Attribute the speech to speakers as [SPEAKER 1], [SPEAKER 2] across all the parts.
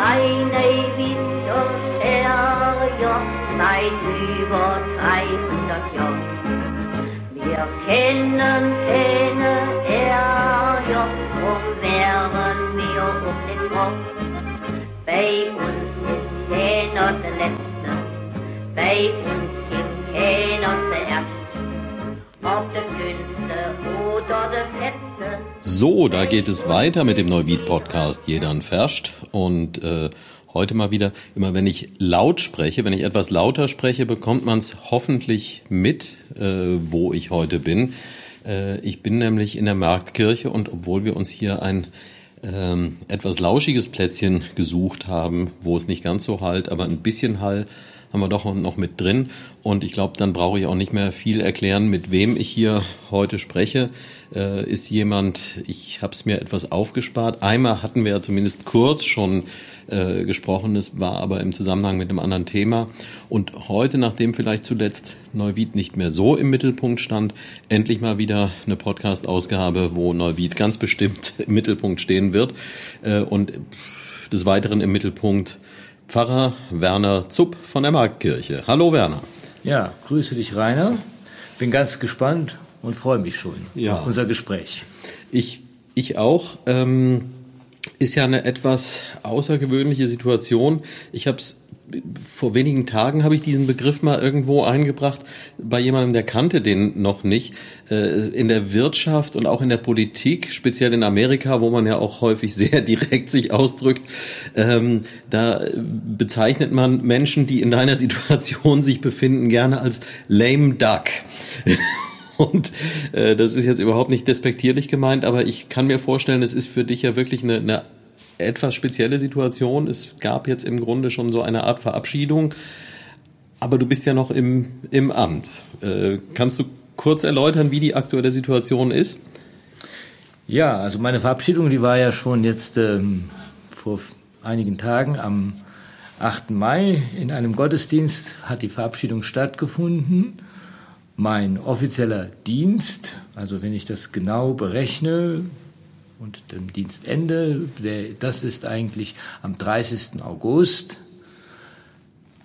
[SPEAKER 1] seine Winter her, seit über 300 Jahren. Wir kennen keine Ärger, drum wären wir um den Kopf. Bei uns ist keiner der Letzte, bei uns gibt keiner zuerst. Ob der Dünnste oder der Fetzte.
[SPEAKER 2] So, da geht es weiter mit dem Neuwied-Podcast Jeder Verscht und äh, heute mal wieder, immer wenn ich laut spreche, wenn ich etwas lauter spreche, bekommt man es hoffentlich mit, äh, wo ich heute bin. Äh, ich bin nämlich in der Marktkirche und obwohl wir uns hier ein ähm, etwas lauschiges Plätzchen gesucht haben, wo es nicht ganz so halt, aber ein bisschen Hall haben wir doch noch mit drin. Und ich glaube, dann brauche ich auch nicht mehr viel erklären, mit wem ich hier heute spreche. Äh, ist jemand, ich habe es mir etwas aufgespart. Einmal hatten wir ja zumindest kurz schon äh, gesprochen. Es war aber im Zusammenhang mit einem anderen Thema. Und heute, nachdem vielleicht zuletzt Neuwied nicht mehr so im Mittelpunkt stand, endlich mal wieder eine Podcast-Ausgabe, wo Neuwied ganz bestimmt im Mittelpunkt stehen wird. Äh, und des Weiteren im Mittelpunkt Pfarrer Werner Zupp von der Marktkirche. Hallo Werner.
[SPEAKER 3] Ja, grüße dich Rainer. Bin ganz gespannt und freue mich schon
[SPEAKER 2] ja.
[SPEAKER 3] auf unser Gespräch.
[SPEAKER 2] Ich, ich auch. Ähm, ist ja eine etwas außergewöhnliche Situation. Ich habe es vor wenigen Tagen habe ich diesen Begriff mal irgendwo eingebracht bei jemandem, der kannte den noch nicht. Äh, in der Wirtschaft und auch in der Politik, speziell in Amerika, wo man ja auch häufig sehr direkt sich ausdrückt, ähm, da bezeichnet man Menschen, die in deiner Situation sich befinden, gerne als lame duck. Und äh, das ist jetzt überhaupt nicht despektierlich gemeint, aber ich kann mir vorstellen, es ist für dich ja wirklich eine, eine etwas spezielle Situation. Es gab jetzt im Grunde schon so eine Art Verabschiedung, aber du bist ja noch im, im Amt. Äh, kannst du kurz erläutern, wie die aktuelle Situation ist?
[SPEAKER 3] Ja, also meine Verabschiedung, die war ja schon jetzt ähm, vor einigen Tagen am 8. Mai in einem Gottesdienst hat die Verabschiedung stattgefunden mein offizieller Dienst, also wenn ich das genau berechne und dem Dienstende, das ist eigentlich am 30. August.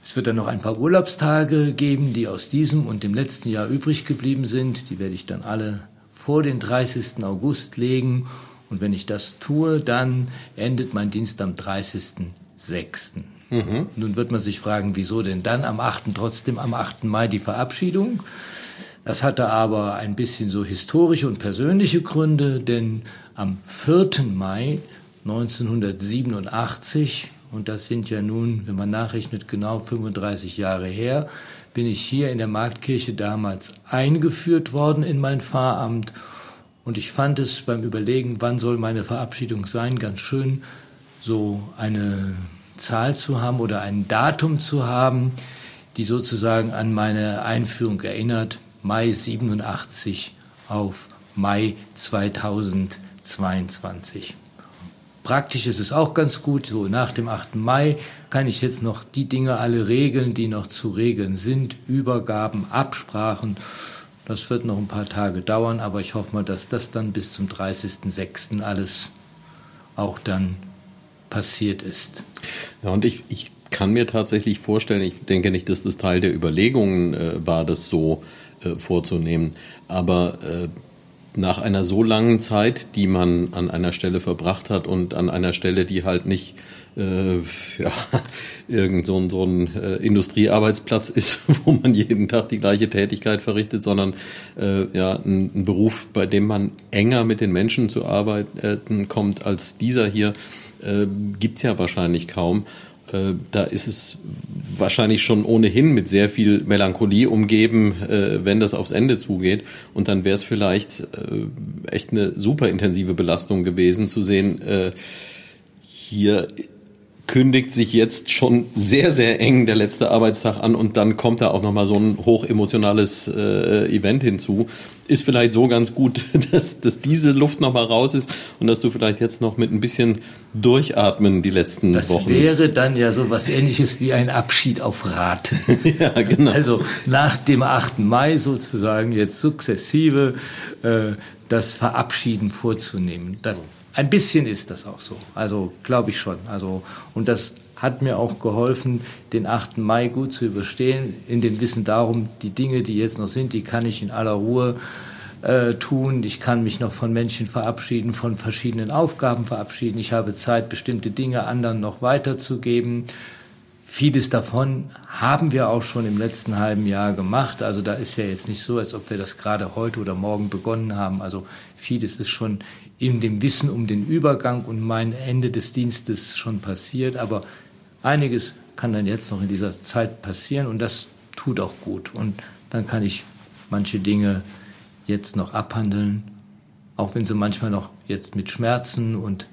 [SPEAKER 3] Es wird dann noch ein paar Urlaubstage geben, die aus diesem und dem letzten Jahr übrig geblieben sind. Die werde ich dann alle vor den 30. August legen. Und wenn ich das tue, dann endet mein Dienst am 30.06. Mhm. Nun wird man sich fragen, wieso denn dann am 8. trotzdem am 8. Mai die Verabschiedung? Das hatte aber ein bisschen so historische und persönliche Gründe, denn am 4. Mai 1987, und das sind ja nun, wenn man nachrechnet, genau 35 Jahre her, bin ich hier in der Marktkirche damals eingeführt worden in mein Pfarramt. Und ich fand es beim Überlegen, wann soll meine Verabschiedung sein, ganz schön, so eine Zahl zu haben oder ein Datum zu haben, die sozusagen an meine Einführung erinnert. Mai 87 auf Mai 2022. Praktisch ist es auch ganz gut, so nach dem 8. Mai kann ich jetzt noch die Dinge alle regeln, die noch zu regeln sind, Übergaben, Absprachen. Das wird noch ein paar Tage dauern, aber ich hoffe mal, dass das dann bis zum 30.06. alles auch dann passiert ist.
[SPEAKER 2] Ja, und ich, ich kann mir tatsächlich vorstellen, ich denke nicht, dass das Teil der Überlegungen äh, war, das so äh, vorzunehmen. Aber äh, nach einer so langen Zeit, die man an einer Stelle verbracht hat und an einer Stelle, die halt nicht äh, ja, irgend so ein, so ein äh, Industriearbeitsplatz ist, wo man jeden Tag die gleiche Tätigkeit verrichtet, sondern äh, ja ein, ein Beruf, bei dem man enger mit den Menschen zu arbeiten kommt als dieser hier, äh, gibt's ja wahrscheinlich kaum. Äh, da ist es wahrscheinlich schon ohnehin mit sehr viel Melancholie umgeben, äh, wenn das aufs Ende zugeht. Und dann wäre es vielleicht äh, echt eine super intensive Belastung gewesen zu sehen, hier kündigt sich jetzt schon sehr, sehr eng der letzte Arbeitstag an und dann kommt da auch nochmal so ein hochemotionales äh, Event hinzu. Ist vielleicht so ganz gut, dass, dass diese Luft nochmal raus ist und dass du vielleicht jetzt noch mit ein bisschen Durchatmen die letzten
[SPEAKER 3] das
[SPEAKER 2] Wochen.
[SPEAKER 3] Das wäre dann ja so was ähnliches wie ein Abschied auf Raten.
[SPEAKER 2] ja, genau.
[SPEAKER 3] Also nach dem 8. Mai sozusagen jetzt sukzessive äh, das Verabschieden vorzunehmen. Das, ein bisschen ist das auch so. Also glaube ich schon. Also und das hat mir auch geholfen, den 8. Mai gut zu überstehen, in dem Wissen darum, die Dinge, die jetzt noch sind, die kann ich in aller Ruhe äh, tun. Ich kann mich noch von Menschen verabschieden, von verschiedenen Aufgaben verabschieden. Ich habe Zeit, bestimmte Dinge anderen noch weiterzugeben. Vieles davon haben wir auch schon im letzten halben Jahr gemacht. Also da ist ja jetzt nicht so, als ob wir das gerade heute oder morgen begonnen haben. Also vieles ist schon in dem Wissen um den Übergang und mein Ende des Dienstes schon passiert. Aber einiges kann dann jetzt noch in dieser Zeit passieren und das tut auch gut. Und dann kann ich manche Dinge jetzt noch abhandeln, auch wenn sie manchmal noch jetzt mit Schmerzen und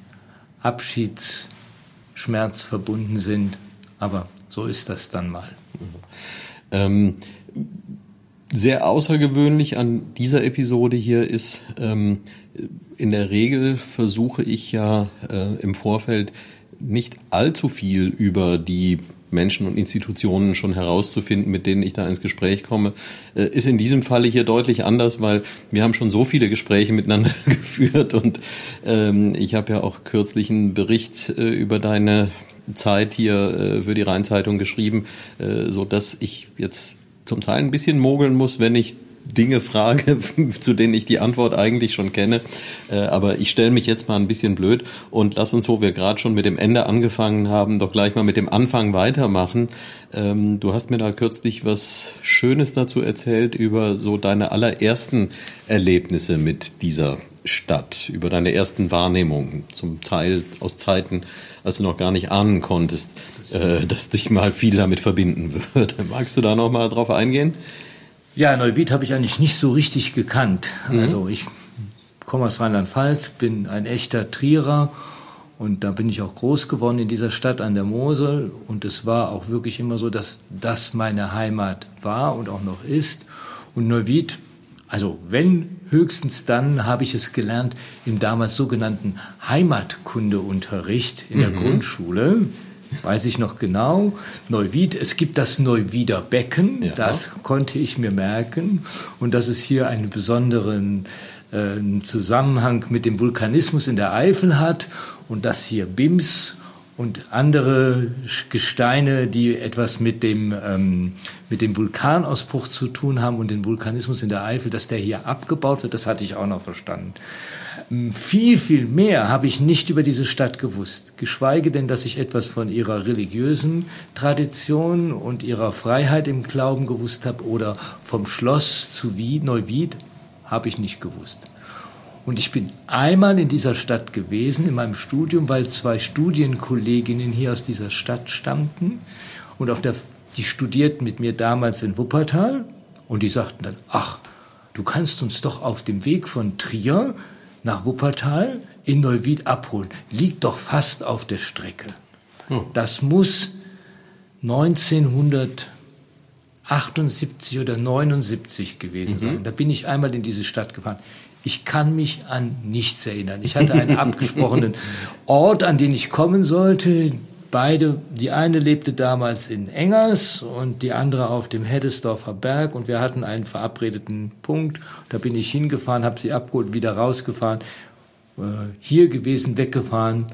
[SPEAKER 3] Abschiedsschmerz verbunden sind. Aber so ist das dann mal.
[SPEAKER 2] Ähm, sehr außergewöhnlich an dieser Episode hier ist, ähm, in der Regel versuche ich ja äh, im Vorfeld nicht allzu viel über die Menschen und Institutionen schon herauszufinden, mit denen ich da ins Gespräch komme, äh, ist in diesem Falle hier deutlich anders, weil wir haben schon so viele Gespräche miteinander geführt und ähm, ich habe ja auch kürzlich einen Bericht äh, über deine Zeit hier äh, für die Rheinzeitung geschrieben, äh, so dass ich jetzt zum Teil ein bisschen mogeln muss, wenn ich Dinge frage, zu denen ich die Antwort eigentlich schon kenne. Äh, aber ich stelle mich jetzt mal ein bisschen blöd und lass uns, wo wir gerade schon mit dem Ende angefangen haben, doch gleich mal mit dem Anfang weitermachen. Ähm, du hast mir da kürzlich was Schönes dazu erzählt über so deine allerersten Erlebnisse mit dieser Stadt, über deine ersten Wahrnehmungen, zum Teil aus Zeiten, als du noch gar nicht ahnen konntest, äh, dass dich mal viel damit verbinden würde. Magst du da noch mal drauf eingehen?
[SPEAKER 3] Ja, Neuwied habe ich eigentlich nicht so richtig gekannt. Mhm. Also ich komme aus Rheinland-Pfalz, bin ein echter Trierer und da bin ich auch groß geworden in dieser Stadt an der Mosel und es war auch wirklich immer so, dass das meine Heimat war und auch noch ist. Und Neuwied, also wenn höchstens dann habe ich es gelernt im damals sogenannten Heimatkundeunterricht in der mhm. Grundschule weiß ich noch genau. Neuwied, es gibt das Neuwieder Becken, ja. das konnte ich mir merken. Und dass es hier einen besonderen äh, Zusammenhang mit dem Vulkanismus in der Eifel hat und dass hier BIMS und andere Gesteine, die etwas mit dem, ähm, mit dem Vulkanausbruch zu tun haben und den Vulkanismus in der Eifel, dass der hier abgebaut wird, das hatte ich auch noch verstanden. Viel, viel mehr habe ich nicht über diese Stadt gewusst, geschweige denn, dass ich etwas von ihrer religiösen Tradition und ihrer Freiheit im Glauben gewusst habe oder vom Schloss zu Wied, Neuwied, habe ich nicht gewusst. Und ich bin einmal in dieser Stadt gewesen in meinem Studium, weil zwei Studienkolleginnen hier aus dieser Stadt stammten und auf der, die studierten mit mir damals in Wuppertal und die sagten dann, ach, du kannst uns doch auf dem Weg von Trier nach Wuppertal in Neuwied abholen. Liegt doch fast auf der Strecke. Hm. Das muss 1978 oder 79 gewesen mhm. sein. Da bin ich einmal in diese Stadt gefahren. Ich kann mich an nichts erinnern. Ich hatte einen abgesprochenen Ort, an den ich kommen sollte. Beide, die eine lebte damals in Engers und die andere auf dem Heddesdorfer Berg und wir hatten einen verabredeten Punkt. Da bin ich hingefahren, habe sie abgeholt, wieder rausgefahren, äh, hier gewesen, weggefahren,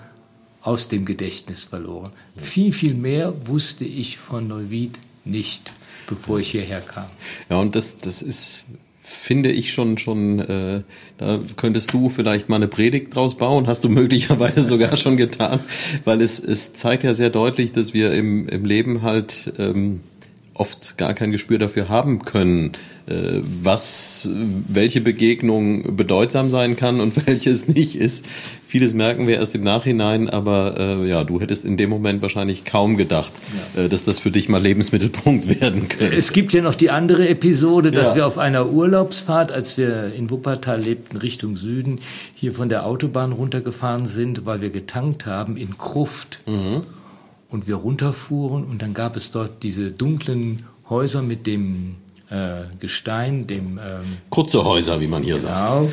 [SPEAKER 3] aus dem Gedächtnis verloren. Viel, viel mehr wusste ich von Neuwied nicht, bevor ich hierher kam.
[SPEAKER 2] Ja, und das, das ist finde ich schon schon äh, da könntest du vielleicht mal eine Predigt draus bauen. Hast du möglicherweise sogar schon getan. Weil es es zeigt ja sehr deutlich dass wir im im Leben halt ähm, oft gar kein Gespür dafür haben können, äh, was, welche Begegnung bedeutsam sein kann und welches nicht ist. Vieles merken wir erst im Nachhinein, aber äh, ja, du hättest in dem Moment wahrscheinlich kaum gedacht, ja. äh, dass das für dich mal Lebensmittelpunkt werden könnte.
[SPEAKER 3] Es gibt ja noch die andere Episode, dass ja. wir auf einer Urlaubsfahrt, als wir in Wuppertal lebten, Richtung Süden, hier von der Autobahn runtergefahren sind, weil wir getankt haben in Kruft. Mhm und wir runterfuhren und dann gab es dort diese dunklen Häuser mit dem äh, Gestein, dem ähm,
[SPEAKER 2] kurze Häuser, wie man hier genau. sagt.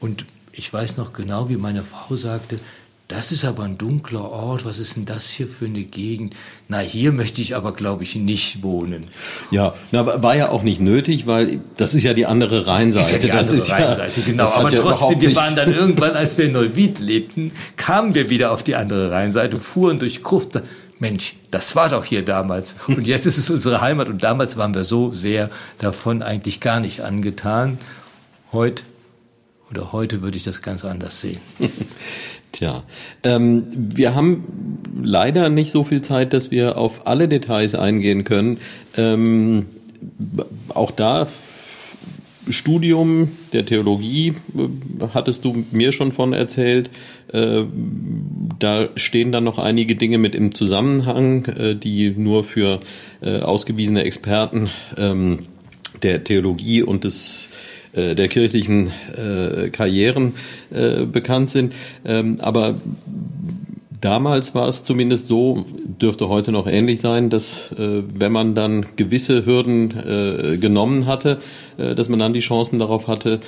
[SPEAKER 3] Und ich weiß noch genau, wie meine Frau sagte, das ist aber ein dunkler Ort, was ist denn das hier für eine Gegend? Na, hier möchte ich aber, glaube ich, nicht wohnen.
[SPEAKER 2] Ja, na, war ja auch nicht nötig, weil das ist ja die andere Rheinseite. Ist ja die
[SPEAKER 3] das andere ist Rheinseite, ja, genau. Aber ja trotzdem, wir waren dann irgendwann, als wir in Neuwied lebten, kamen wir wieder auf die andere Rheinseite, fuhren durch Gruft. Mensch, das war doch hier damals. Und jetzt ist es unsere Heimat. Und damals waren wir so sehr davon eigentlich gar nicht angetan. Heute oder heute würde ich das ganz anders sehen.
[SPEAKER 2] Tja, ähm, wir haben leider nicht so viel Zeit, dass wir auf alle Details eingehen können. Ähm, auch da Studium der Theologie äh, hattest du mir schon von erzählt. Äh, da stehen dann noch einige Dinge mit im Zusammenhang, äh, die nur für ausgewiesene Experten ähm, der Theologie und des der kirchlichen äh, Karrieren äh, bekannt sind. Ähm, aber damals war es zumindest so, dürfte heute noch ähnlich sein, dass äh, wenn man dann gewisse Hürden äh, genommen hatte, äh, dass man dann die Chancen darauf hatte,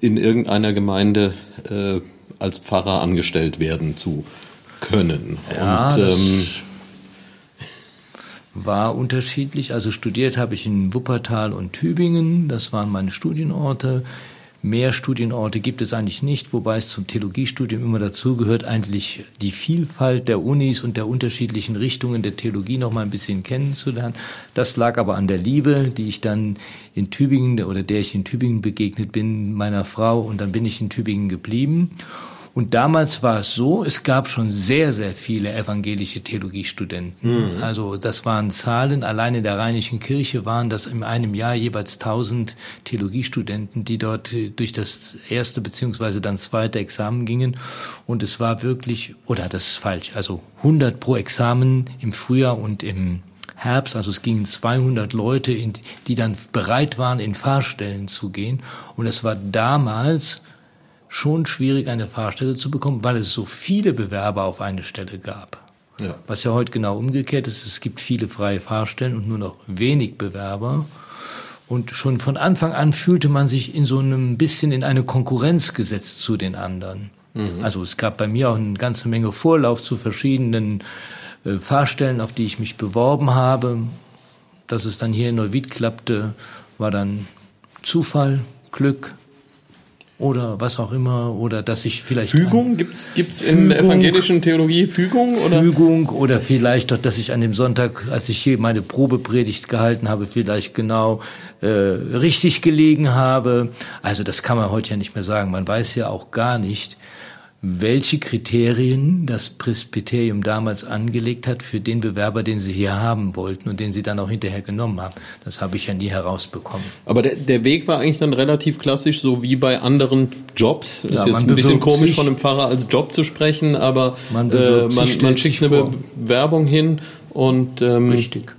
[SPEAKER 2] in irgendeiner Gemeinde äh, als Pfarrer angestellt werden zu können.
[SPEAKER 3] Ja, Und ähm, war unterschiedlich. Also studiert habe ich in Wuppertal und Tübingen. Das waren meine Studienorte. Mehr Studienorte gibt es eigentlich nicht, wobei es zum Theologiestudium immer dazugehört, eigentlich die Vielfalt der Unis und der unterschiedlichen Richtungen der Theologie noch mal ein bisschen kennenzulernen. Das lag aber an der Liebe, die ich dann in Tübingen oder der ich in Tübingen begegnet bin, meiner Frau und dann bin ich in Tübingen geblieben. Und damals war es so, es gab schon sehr, sehr viele evangelische Theologiestudenten. Mhm. Also das waren Zahlen, allein in der Rheinischen Kirche waren das in einem Jahr jeweils 1000 Theologiestudenten, die dort durch das erste beziehungsweise dann zweite Examen gingen. Und es war wirklich, oder das ist falsch, also 100 pro Examen im Frühjahr und im Herbst, also es gingen 200 Leute, in, die dann bereit waren, in Fahrstellen zu gehen. Und es war damals schon schwierig, eine Fahrstelle zu bekommen, weil es so viele Bewerber auf eine Stelle gab. Ja. Was ja heute genau umgekehrt ist, es gibt viele freie Fahrstellen und nur noch wenig Bewerber. Und schon von Anfang an fühlte man sich in so einem bisschen in eine Konkurrenz gesetzt zu den anderen. Mhm. Also es gab bei mir auch eine ganze Menge Vorlauf zu verschiedenen äh, Fahrstellen, auf die ich mich beworben habe. Dass es dann hier in Neuwied klappte, war dann Zufall, Glück, oder was auch immer oder dass ich vielleicht
[SPEAKER 2] Fügung? Gibt's gibt's in der evangelischen Theologie Fügung oder?
[SPEAKER 3] Fügung oder vielleicht doch dass ich an dem Sonntag als ich hier meine Probepredigt gehalten habe vielleicht genau äh, richtig gelegen habe. Also das kann man heute ja nicht mehr sagen. Man weiß ja auch gar nicht welche Kriterien das Presbyterium damals angelegt hat für den Bewerber, den sie hier haben wollten und den sie dann auch hinterher genommen haben. Das habe ich ja nie herausbekommen.
[SPEAKER 2] Aber der, der Weg war eigentlich dann relativ klassisch, so wie bei anderen Jobs. Ja, ist jetzt ein bisschen komisch von einem Pfarrer als Job zu sprechen, aber man, äh, man, man schickt eine Bewerbung hin und
[SPEAKER 3] ähm, Richtig.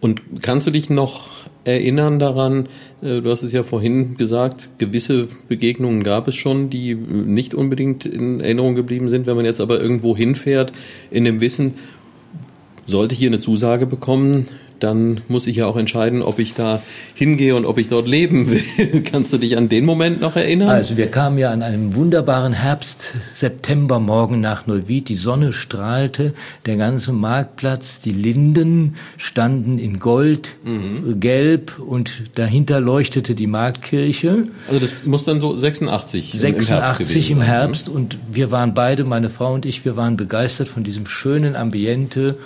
[SPEAKER 2] Und kannst du dich noch erinnern daran, du hast es ja vorhin gesagt, gewisse Begegnungen gab es schon, die nicht unbedingt in Erinnerung geblieben sind. Wenn man jetzt aber irgendwo hinfährt, in dem Wissen, sollte ich hier eine Zusage bekommen, dann muss ich ja auch entscheiden, ob ich da hingehe und ob ich dort leben will. Kannst du dich an den Moment noch erinnern?
[SPEAKER 3] Also wir kamen ja an einem wunderbaren Herbst-September-Morgen nach Neuwied. Die Sonne strahlte, der ganze Marktplatz, die Linden standen in Gold, mhm. Gelb und dahinter leuchtete die Marktkirche.
[SPEAKER 2] Also das muss dann so 86,
[SPEAKER 3] 86 im Herbst gewesen im Herbst sein, ne? und wir waren beide, meine Frau und ich, wir waren begeistert von diesem schönen Ambiente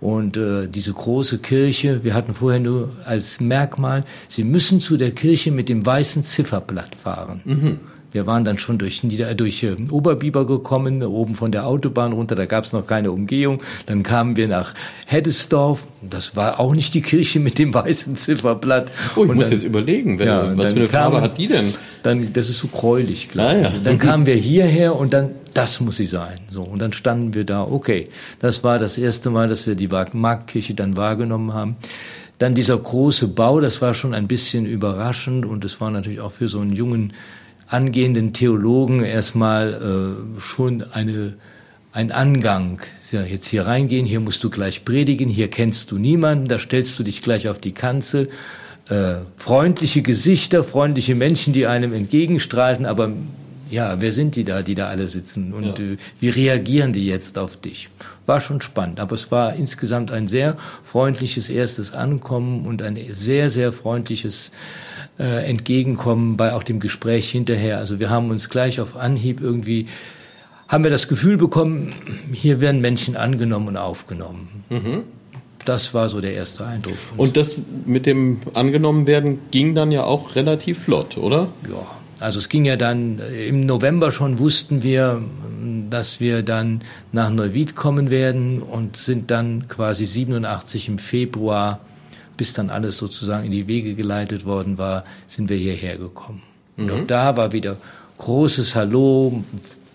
[SPEAKER 3] und äh, diese große Kirche, wir hatten vorher nur als Merkmal, Sie müssen zu der Kirche mit dem weißen Zifferblatt fahren. Mhm. Wir waren dann schon durch, durch äh, Oberbiber gekommen, oben von der Autobahn runter, da gab es noch keine Umgehung. Dann kamen wir nach Heddesdorf, das war auch nicht die Kirche mit dem weißen Zifferblatt.
[SPEAKER 2] Oh, ich und muss dann, jetzt überlegen, wer, ja, was für eine Farbe hat die denn?
[SPEAKER 3] Dann, das ist so gräulich, glaube ah, ja. Dann kamen wir hierher und dann das muss sie sein. So, und dann standen wir da, okay, das war das erste Mal, dass wir die Marktkirche dann wahrgenommen haben. Dann dieser große Bau, das war schon ein bisschen überraschend und es war natürlich auch für so einen jungen, angehenden Theologen erstmal äh, schon eine, ein Angang. Ja, jetzt hier reingehen, hier musst du gleich predigen, hier kennst du niemanden, da stellst du dich gleich auf die Kanzel. Äh, freundliche Gesichter, freundliche Menschen, die einem entgegenstrahlten, aber ja, wer sind die da, die da alle sitzen und ja. äh, wie reagieren die jetzt auf dich? War schon spannend, aber es war insgesamt ein sehr freundliches erstes Ankommen und ein sehr, sehr freundliches äh, Entgegenkommen bei auch dem Gespräch hinterher. Also wir haben uns gleich auf Anhieb irgendwie haben wir das Gefühl bekommen, hier werden Menschen angenommen und aufgenommen. Mhm. Das war so der erste Eindruck.
[SPEAKER 2] Und das mit dem angenommen werden ging dann ja auch relativ flott, oder?
[SPEAKER 3] Ja, also es ging ja dann im November schon wussten wir, dass wir dann nach Neuwied kommen werden und sind dann quasi 87 im Februar, bis dann alles sozusagen in die Wege geleitet worden war, sind wir hierher gekommen. Mhm. Und auch da war wieder großes Hallo,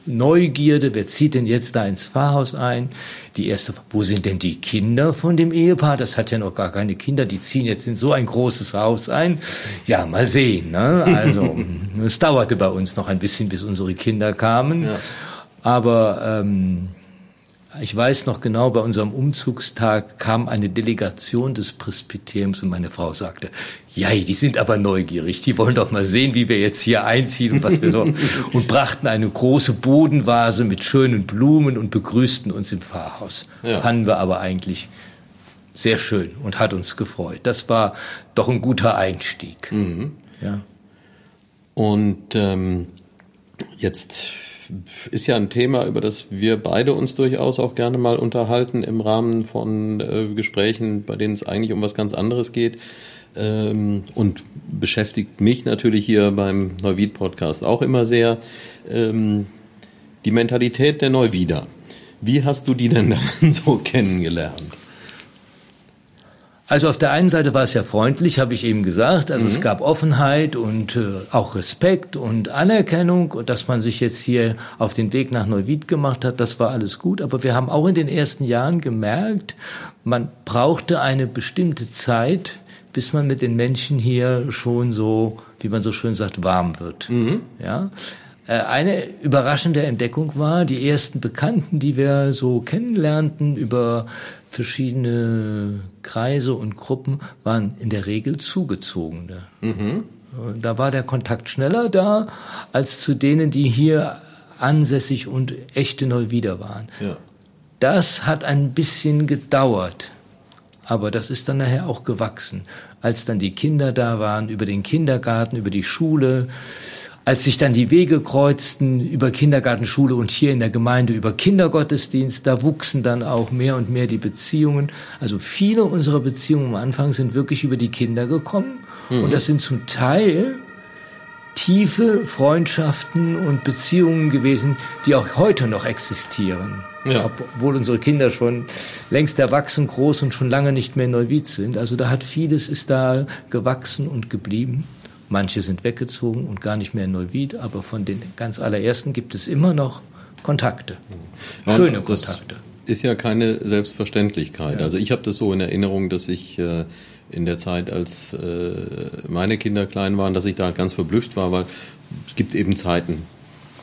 [SPEAKER 3] Neugierde, wer zieht denn jetzt da ins Pfarrhaus ein? Die erste, wo sind denn die Kinder von dem Ehepaar? Das hat ja noch gar keine Kinder, die ziehen jetzt in so ein großes Haus ein. Ja, mal sehen. Ne? Also es dauerte bei uns noch ein bisschen, bis unsere Kinder kamen. Ja. Aber ähm, ich weiß noch genau, bei unserem Umzugstag kam eine Delegation des Presbyteriums und meine Frau sagte, ja, die sind aber neugierig, die wollen doch mal sehen, wie wir jetzt hier einziehen und was wir so, und brachten eine große Bodenvase mit schönen Blumen und begrüßten uns im Pfarrhaus. Ja. Fanden wir aber eigentlich sehr schön und hat uns gefreut. Das war doch ein guter Einstieg. Mhm. Ja.
[SPEAKER 2] Und ähm, jetzt ist ja ein Thema, über das wir beide uns durchaus auch gerne mal unterhalten im Rahmen von äh, Gesprächen, bei denen es eigentlich um was ganz anderes geht. Ähm, und beschäftigt mich natürlich hier beim Neuwied-Podcast auch immer sehr. Ähm, die Mentalität der Neuwieder. Wie hast du die denn dann so kennengelernt?
[SPEAKER 3] Also auf der einen Seite war es ja freundlich, habe ich eben gesagt. Also mhm. es gab Offenheit und äh, auch Respekt und Anerkennung dass man sich jetzt hier auf den Weg nach Neuwied gemacht hat, das war alles gut. Aber wir haben auch in den ersten Jahren gemerkt, man brauchte eine bestimmte Zeit, bis man mit den Menschen hier schon so, wie man so schön sagt, warm wird. Mhm. Ja. Äh, eine überraschende Entdeckung war, die ersten Bekannten, die wir so kennenlernten über verschiedene Kreise und Gruppen waren in der Regel Zugezogene. Mhm. Da war der Kontakt schneller da als zu denen, die hier ansässig und echte Neuwieder waren. Ja. Das hat ein bisschen gedauert, aber das ist dann nachher auch gewachsen. Als dann die Kinder da waren, über den Kindergarten, über die Schule, als sich dann die Wege kreuzten über Kindergartenschule und hier in der Gemeinde über Kindergottesdienst, da wuchsen dann auch mehr und mehr die Beziehungen. Also viele unserer Beziehungen am Anfang sind wirklich über die Kinder gekommen. Mhm. Und das sind zum Teil tiefe Freundschaften und Beziehungen gewesen, die auch heute noch existieren. Ja. Obwohl unsere Kinder schon längst erwachsen, groß und schon lange nicht mehr in Neuwied sind. Also da hat vieles ist da gewachsen und geblieben. Manche sind weggezogen und gar nicht mehr in Neuwied, aber von den ganz allerersten gibt es immer noch Kontakte.
[SPEAKER 2] Ja, Schöne Kontakte. Ist ja keine Selbstverständlichkeit. Ja. Also ich habe das so in Erinnerung, dass ich äh, in der Zeit, als äh, meine Kinder klein waren, dass ich da ganz verblüfft war, weil es gibt eben Zeiten,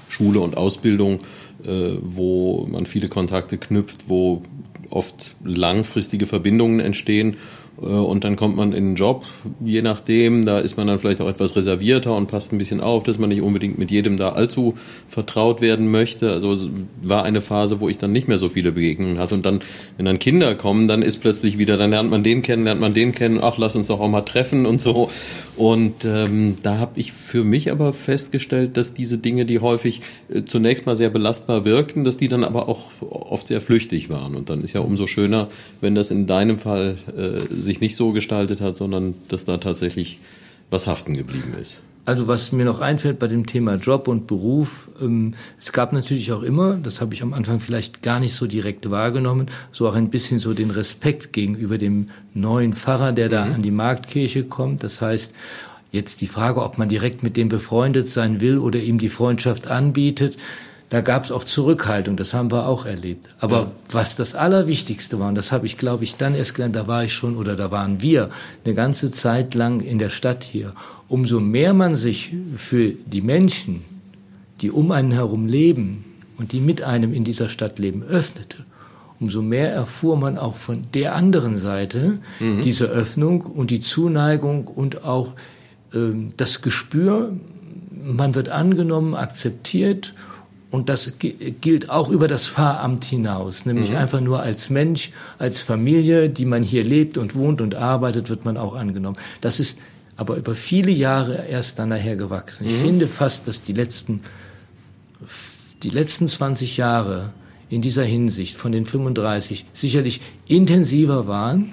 [SPEAKER 2] Schule und Ausbildung, äh, wo man viele Kontakte knüpft, wo oft langfristige Verbindungen entstehen und dann kommt man in einen Job, je nachdem, da ist man dann vielleicht auch etwas reservierter und passt ein bisschen auf, dass man nicht unbedingt mit jedem da allzu vertraut werden möchte. Also war eine Phase, wo ich dann nicht mehr so viele Begegnungen hatte. Und dann, wenn dann Kinder kommen, dann ist plötzlich wieder, dann lernt man den kennen, lernt man den kennen, ach, lass uns doch auch mal treffen und so. Und ähm, da habe ich für mich aber festgestellt, dass diese Dinge, die häufig äh, zunächst mal sehr belastbar wirkten, dass die dann aber auch oft sehr flüchtig waren. Und dann ist ja umso schöner, wenn das in deinem Fall äh, sich nicht so gestaltet hat, sondern dass da tatsächlich was haften geblieben ist.
[SPEAKER 3] Also was mir noch einfällt bei dem Thema Job und Beruf, ähm, es gab natürlich auch immer, das habe ich am Anfang vielleicht gar nicht so direkt wahrgenommen, so auch ein bisschen so den Respekt gegenüber dem neuen Pfarrer, der da mhm. an die Marktkirche kommt. Das heißt, jetzt die Frage, ob man direkt mit dem befreundet sein will oder ihm die Freundschaft anbietet, da gab es auch Zurückhaltung, das haben wir auch erlebt. Aber ja. was das Allerwichtigste war, und das habe ich, glaube ich, dann erst gelernt, da war ich schon oder da waren wir eine ganze Zeit lang in der Stadt hier. Umso mehr man sich für die Menschen, die um einen herum leben und die mit einem in dieser Stadt leben, öffnete, umso mehr erfuhr man auch von der anderen Seite mhm. diese Öffnung und die Zuneigung und auch äh, das Gespür, man wird angenommen, akzeptiert und das gilt auch über das Pfarramt hinaus, nämlich mhm. einfach nur als Mensch, als Familie, die man hier lebt und wohnt und arbeitet, wird man auch angenommen. Das ist aber über viele Jahre erst dann nachher gewachsen. Ich mhm. finde fast, dass die letzten, die letzten 20 Jahre in dieser Hinsicht von den 35 sicherlich intensiver waren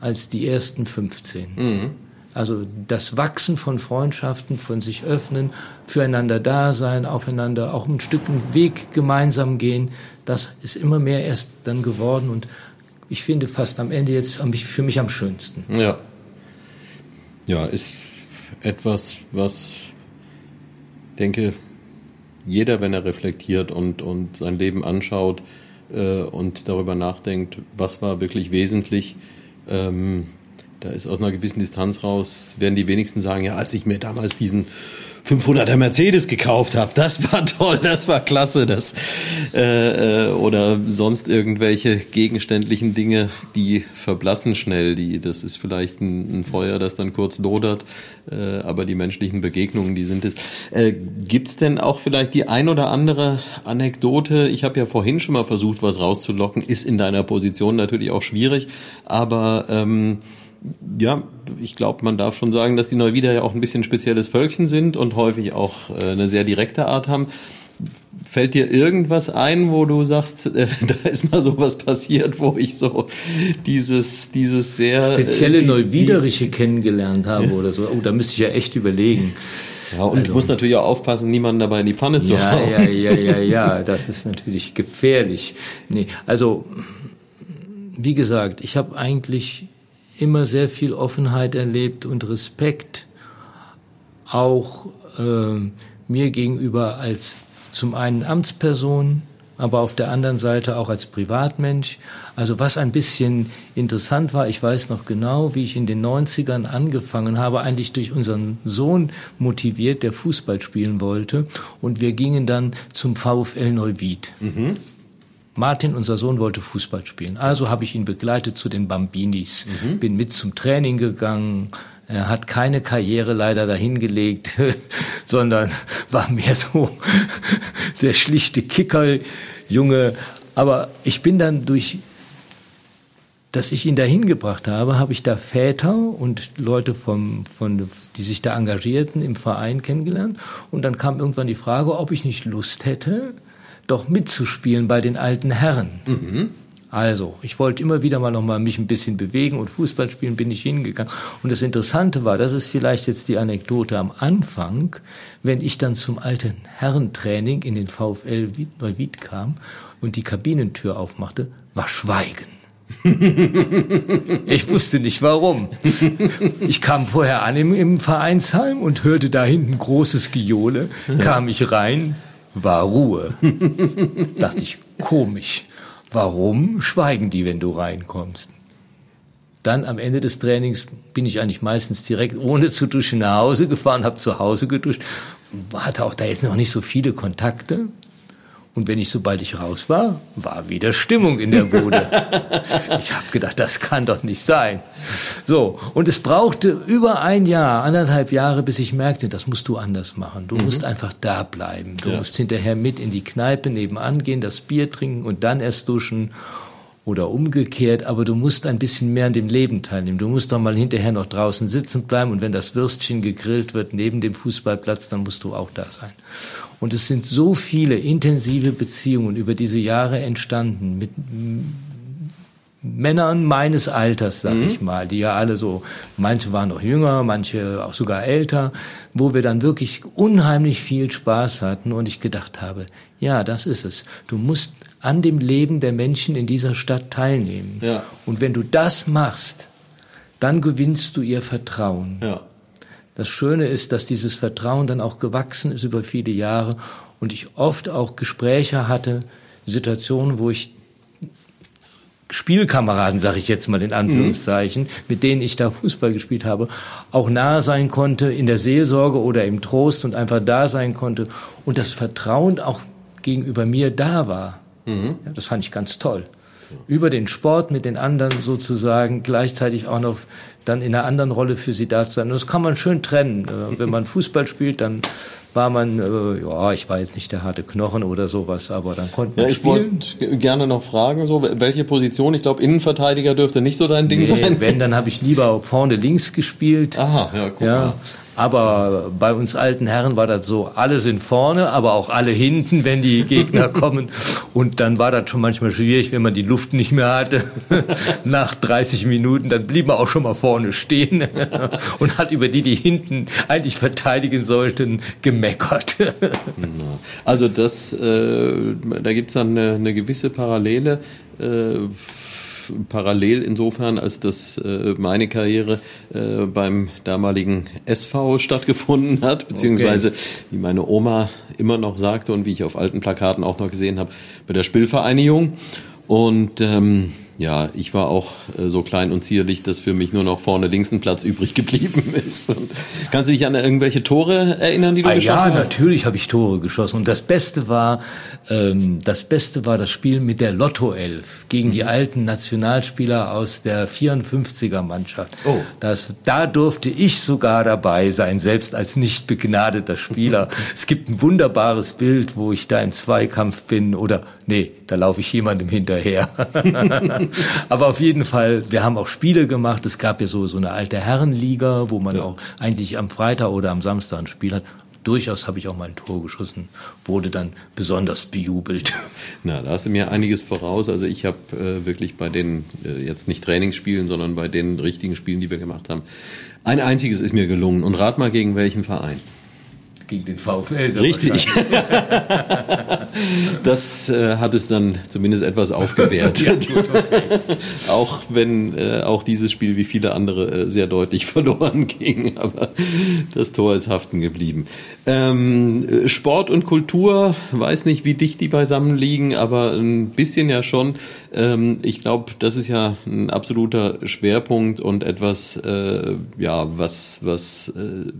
[SPEAKER 3] als die ersten 15. Mhm. Also das Wachsen von Freundschaften, von sich öffnen, füreinander da sein, aufeinander auch ein Stück Weg gemeinsam gehen, das ist immer mehr erst dann geworden und ich finde fast am Ende jetzt für mich am schönsten.
[SPEAKER 2] Ja. Ja, ist etwas, was denke jeder, wenn er reflektiert und, und sein Leben anschaut äh, und darüber nachdenkt, was war wirklich wesentlich, ähm, da ist aus einer gewissen Distanz raus, werden die wenigsten sagen, ja, als ich mir damals diesen 500er Mercedes gekauft habe. Das war toll, das war klasse, das äh, äh, oder sonst irgendwelche gegenständlichen Dinge, die verblassen schnell. Die, das ist vielleicht ein, ein Feuer, das dann kurz lodert, äh, aber die menschlichen Begegnungen, die sind es. Äh, gibt's denn auch vielleicht die ein oder andere Anekdote? Ich habe ja vorhin schon mal versucht, was rauszulocken. Ist in deiner Position natürlich auch schwierig, aber ähm, ja, ich glaube, man darf schon sagen, dass die Neuwieder ja auch ein bisschen spezielles Völkchen sind und häufig auch äh, eine sehr direkte Art haben. Fällt dir irgendwas ein, wo du sagst, äh, da ist mal sowas passiert, wo ich so dieses, dieses sehr
[SPEAKER 3] spezielle äh, die, Neuwiederische die, kennengelernt habe oder so? Oh, da müsste ich ja echt überlegen.
[SPEAKER 2] Ja, und also, muss natürlich auch aufpassen, niemanden dabei in die Pfanne zu
[SPEAKER 3] ja, hauen. Ja, ja, ja, ja, das ist natürlich gefährlich. Nee, also wie gesagt, ich habe eigentlich immer sehr viel Offenheit erlebt und Respekt auch äh, mir gegenüber als zum einen Amtsperson, aber auf der anderen Seite auch als Privatmensch. Also was ein bisschen interessant war, ich weiß noch genau, wie ich in den 90ern angefangen habe, eigentlich durch unseren Sohn motiviert, der Fußball spielen wollte. Und wir gingen dann zum VfL Neuwied. Mhm. Martin, unser Sohn, wollte Fußball spielen. Also habe ich ihn begleitet zu den Bambinis, mhm. bin mit zum Training gegangen. Er hat keine Karriere leider dahingelegt, sondern war mehr so der schlichte Kickerjunge. Aber ich bin dann durch, dass ich ihn dahin gebracht habe, habe ich da Väter und Leute vom, von, die sich da engagierten im Verein kennengelernt. Und dann kam irgendwann die Frage, ob ich nicht Lust hätte, doch mitzuspielen bei den alten Herren. Mhm. Also, ich wollte immer wieder mal noch mal mich ein bisschen bewegen und Fußball spielen bin ich hingegangen. Und das Interessante war, das ist vielleicht jetzt die Anekdote am Anfang, wenn ich dann zum alten Herrentraining in den VfL Neuwied kam und die Kabinentür aufmachte, war Schweigen. ich wusste nicht warum. Ich kam vorher an im, im Vereinsheim und hörte da hinten großes Gejohle, kam ich rein, war Ruhe. Dachte ich, komisch. Warum schweigen die, wenn du reinkommst? Dann am Ende des Trainings bin ich eigentlich meistens direkt ohne zu duschen nach Hause gefahren, habe zu Hause geduscht, hatte auch da jetzt noch nicht so viele Kontakte. Und wenn ich, sobald ich raus war, war wieder Stimmung in der Bude. ich habe gedacht, das kann doch nicht sein. So, und es brauchte über ein Jahr, anderthalb Jahre, bis ich merkte, das musst du anders machen. Du mhm. musst einfach da bleiben. Du ja. musst hinterher mit in die Kneipe nebenan gehen, das Bier trinken und dann erst duschen oder umgekehrt, aber du musst ein bisschen mehr an dem Leben teilnehmen. Du musst doch mal hinterher noch draußen sitzen bleiben und wenn das Würstchen gegrillt wird neben dem Fußballplatz, dann musst du auch da sein. Und es sind so viele intensive Beziehungen über diese Jahre entstanden mit Männern meines Alters, sag mhm. ich mal, die ja alle so, manche waren noch jünger, manche auch sogar älter, wo wir dann wirklich unheimlich viel Spaß hatten und ich gedacht habe, ja, das ist es. Du musst an dem Leben der Menschen in dieser Stadt teilnehmen. Ja. Und wenn du das machst, dann gewinnst du ihr Vertrauen. Ja. Das Schöne ist, dass dieses Vertrauen dann auch gewachsen ist über viele Jahre und ich oft auch Gespräche hatte, Situationen, wo ich Spielkameraden, sage ich jetzt mal in Anführungszeichen, mhm. mit denen ich da Fußball gespielt habe, auch nahe sein konnte in der Seelsorge oder im Trost und einfach da sein konnte und das Vertrauen auch gegenüber mir da war. Mhm. Ja, das fand ich ganz toll. über den Sport mit den anderen sozusagen gleichzeitig auch noch dann in einer anderen Rolle für sie da zu sein. Und das kann man schön trennen. Äh, wenn man Fußball spielt, dann war man, äh, ja, ich war jetzt nicht der harte Knochen oder sowas, aber dann konnten
[SPEAKER 2] ja, ich wollte gerne noch fragen, so welche Position? Ich glaube, Innenverteidiger dürfte nicht so dein Ding
[SPEAKER 3] nee,
[SPEAKER 2] sein.
[SPEAKER 3] Wenn, dann habe ich lieber vorne links gespielt.
[SPEAKER 2] Aha, ja, guck
[SPEAKER 3] ja.
[SPEAKER 2] mal.
[SPEAKER 3] Aber bei uns alten Herren war das so, alle sind vorne, aber auch alle hinten, wenn die Gegner kommen. Und dann war das schon manchmal schwierig, wenn man die Luft nicht mehr hatte. Nach 30 Minuten, dann blieb man auch schon mal vorne stehen und hat über die, die hinten eigentlich verteidigen sollten, gemeckert.
[SPEAKER 2] Also das, äh, da gibt's dann eine, eine gewisse Parallele. Äh, parallel insofern, als dass äh, meine Karriere äh, beim damaligen SV stattgefunden hat, beziehungsweise okay. wie meine Oma immer noch sagte und wie ich auf alten Plakaten auch noch gesehen habe, bei der Spielvereinigung. Und ähm, ja, ich war auch äh, so klein und zierlich, dass für mich nur noch vorne links ein Platz übrig geblieben ist. Und kannst du dich an irgendwelche Tore erinnern, die du
[SPEAKER 3] ah,
[SPEAKER 2] geschossen
[SPEAKER 3] ja,
[SPEAKER 2] hast?
[SPEAKER 3] Ja, natürlich habe ich Tore geschossen. Und das Beste war, ähm, das Beste war das Spiel mit der Lotto 11 gegen mhm. die alten Nationalspieler aus der 54er Mannschaft. Oh. Das, da durfte ich sogar dabei sein, selbst als nicht begnadeter Spieler. es gibt ein wunderbares Bild, wo ich da im Zweikampf bin oder nee, da laufe ich jemandem hinterher. Aber auf jeden Fall, wir haben auch Spiele gemacht. Es gab ja so, so eine alte Herrenliga, wo man ja. auch eigentlich am Freitag oder am Samstag ein Spiel hat. Durchaus habe ich auch mal ein Tor geschossen, wurde dann besonders bejubelt.
[SPEAKER 2] Na, da hast du mir einiges voraus. Also ich habe äh, wirklich bei den, äh, jetzt nicht Trainingsspielen, sondern bei den richtigen Spielen, die wir gemacht haben, ein einziges ist mir gelungen. Und rat mal gegen welchen Verein
[SPEAKER 3] gegen den VfL.
[SPEAKER 2] Richtig. das äh, hat es dann zumindest etwas aufgewertet. ja, gut, okay. auch wenn äh, auch dieses Spiel wie viele andere äh, sehr deutlich verloren ging, aber das Tor ist haften geblieben. Ähm, Sport und Kultur, weiß nicht, wie dicht die beisammen liegen, aber ein bisschen ja schon. Ähm, ich glaube, das ist ja ein absoluter Schwerpunkt und etwas, äh, ja, was, was äh,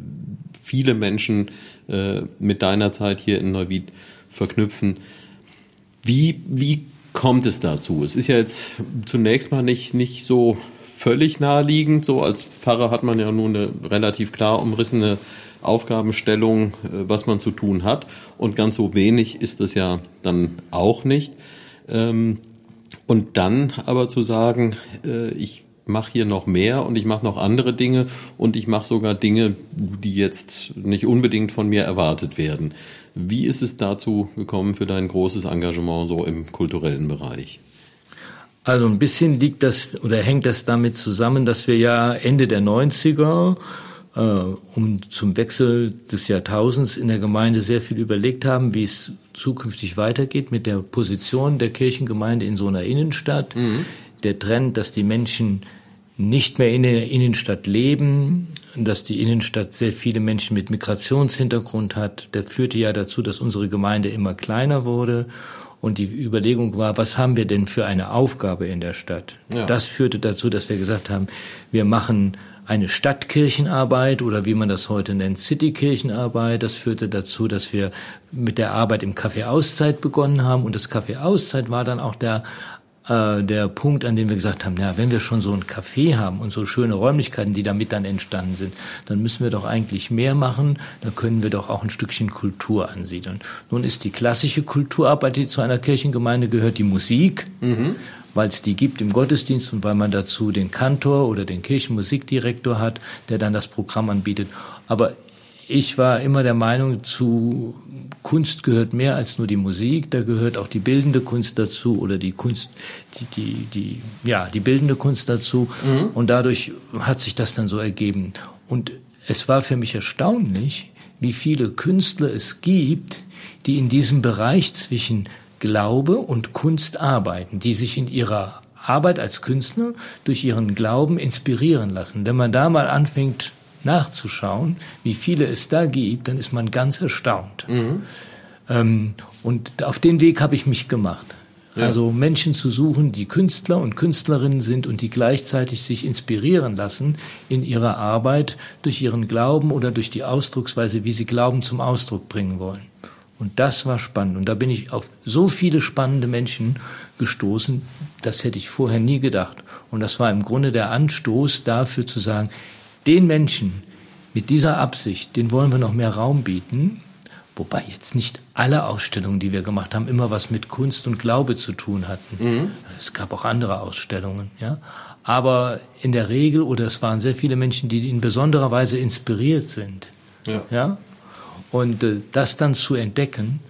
[SPEAKER 2] viele Menschen äh, mit deiner Zeit hier in Neuwied verknüpfen. Wie, wie kommt es dazu? Es ist ja jetzt zunächst mal nicht, nicht so völlig naheliegend. So als Pfarrer hat man ja nun eine relativ klar umrissene Aufgabenstellung, äh, was man zu tun hat. Und ganz so wenig ist es ja dann auch nicht. Ähm, und dann aber zu sagen, äh, ich mache hier noch mehr und ich mache noch andere Dinge und ich mache sogar Dinge, die jetzt nicht unbedingt von mir erwartet werden. Wie ist es dazu gekommen für dein großes Engagement so im kulturellen Bereich?
[SPEAKER 3] Also ein bisschen liegt das oder hängt das damit zusammen, dass wir ja Ende der 90er äh, um zum Wechsel des Jahrtausends in der Gemeinde sehr viel überlegt haben, wie es zukünftig weitergeht mit der Position der Kirchengemeinde in so einer Innenstadt. Mhm. Der Trend, dass die Menschen nicht mehr in der Innenstadt leben, dass die Innenstadt sehr viele Menschen mit Migrationshintergrund hat. Der führte ja dazu, dass unsere Gemeinde immer kleiner wurde. Und die Überlegung war, was haben wir denn für eine Aufgabe in der Stadt? Ja. Das führte dazu, dass wir gesagt haben, wir machen eine Stadtkirchenarbeit oder wie man das heute nennt, Citykirchenarbeit. Das führte dazu, dass wir mit der Arbeit im Café Auszeit begonnen haben. Und das Café Auszeit war dann auch der äh, der Punkt, an dem wir gesagt haben, ja, wenn wir schon so ein Café haben und so schöne Räumlichkeiten, die damit dann entstanden sind, dann müssen wir doch eigentlich mehr machen, dann können wir doch auch ein Stückchen Kultur ansiedeln. Nun ist die klassische Kulturarbeit, die zu einer Kirchengemeinde gehört, die Musik. Mhm weil es die gibt im Gottesdienst und weil man dazu den Kantor oder den Kirchenmusikdirektor hat, der dann das Programm anbietet. Aber ich war immer der Meinung, zu Kunst gehört mehr als nur die Musik, da gehört auch die bildende Kunst dazu oder die Kunst, die, die, die ja, die bildende Kunst dazu. Mhm. Und dadurch hat sich das dann so ergeben. Und es war für mich erstaunlich, wie viele Künstler es gibt, die in diesem Bereich zwischen Glaube und Kunst arbeiten, die sich in ihrer Arbeit als Künstler durch ihren Glauben inspirieren lassen. Wenn man da mal anfängt, nachzuschauen, wie viele es da gibt, dann ist man ganz erstaunt. Mhm. Ähm, und auf den Weg habe ich mich gemacht. Ja. Also Menschen zu suchen, die Künstler und Künstlerinnen sind und die gleichzeitig sich inspirieren lassen in ihrer Arbeit durch ihren Glauben oder durch die Ausdrucksweise, wie sie Glauben zum Ausdruck bringen wollen. Und das war spannend. Und da bin ich auf so viele spannende Menschen gestoßen, das hätte ich vorher nie gedacht. Und das war im Grunde der Anstoß dafür zu sagen, den Menschen mit dieser Absicht, den wollen wir noch mehr Raum bieten. Wobei jetzt nicht alle Ausstellungen, die wir gemacht haben, immer was mit Kunst und Glaube zu tun hatten. Mhm. Es gab auch andere Ausstellungen, ja. Aber in der Regel, oder es waren sehr viele Menschen, die in besonderer Weise inspiriert sind. Ja. ja? Und äh, das dann zu entdecken,